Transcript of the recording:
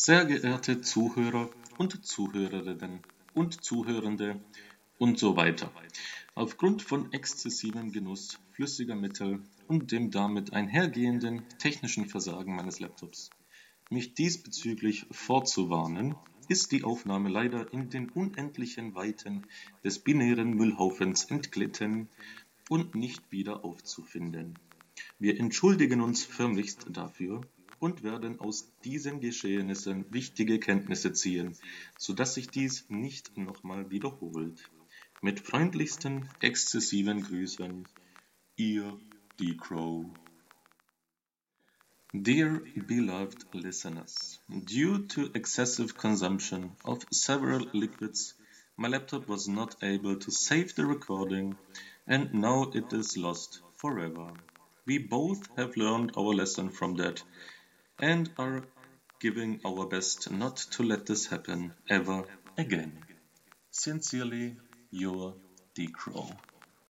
Sehr geehrte Zuhörer und Zuhörerinnen und Zuhörende und so weiter. Aufgrund von exzessivem Genuss flüssiger Mittel und dem damit einhergehenden technischen Versagen meines Laptops, mich diesbezüglich vorzuwarnen, ist die Aufnahme leider in den unendlichen Weiten des binären Müllhaufens entglitten und nicht wieder aufzufinden. Wir entschuldigen uns förmlichst dafür und werden aus diesen Geschehnissen wichtige Kenntnisse ziehen, so dass sich dies nicht nochmal wiederholt. Mit freundlichsten exzessiven Grüßen, Ihr D. Crow. Dear beloved listeners, due to excessive consumption of several liquids, my laptop was not able to save the recording and now it is lost forever. We both have learned our lesson from that and are giving our best not to let this happen ever again. Sincerely, your D. Crow.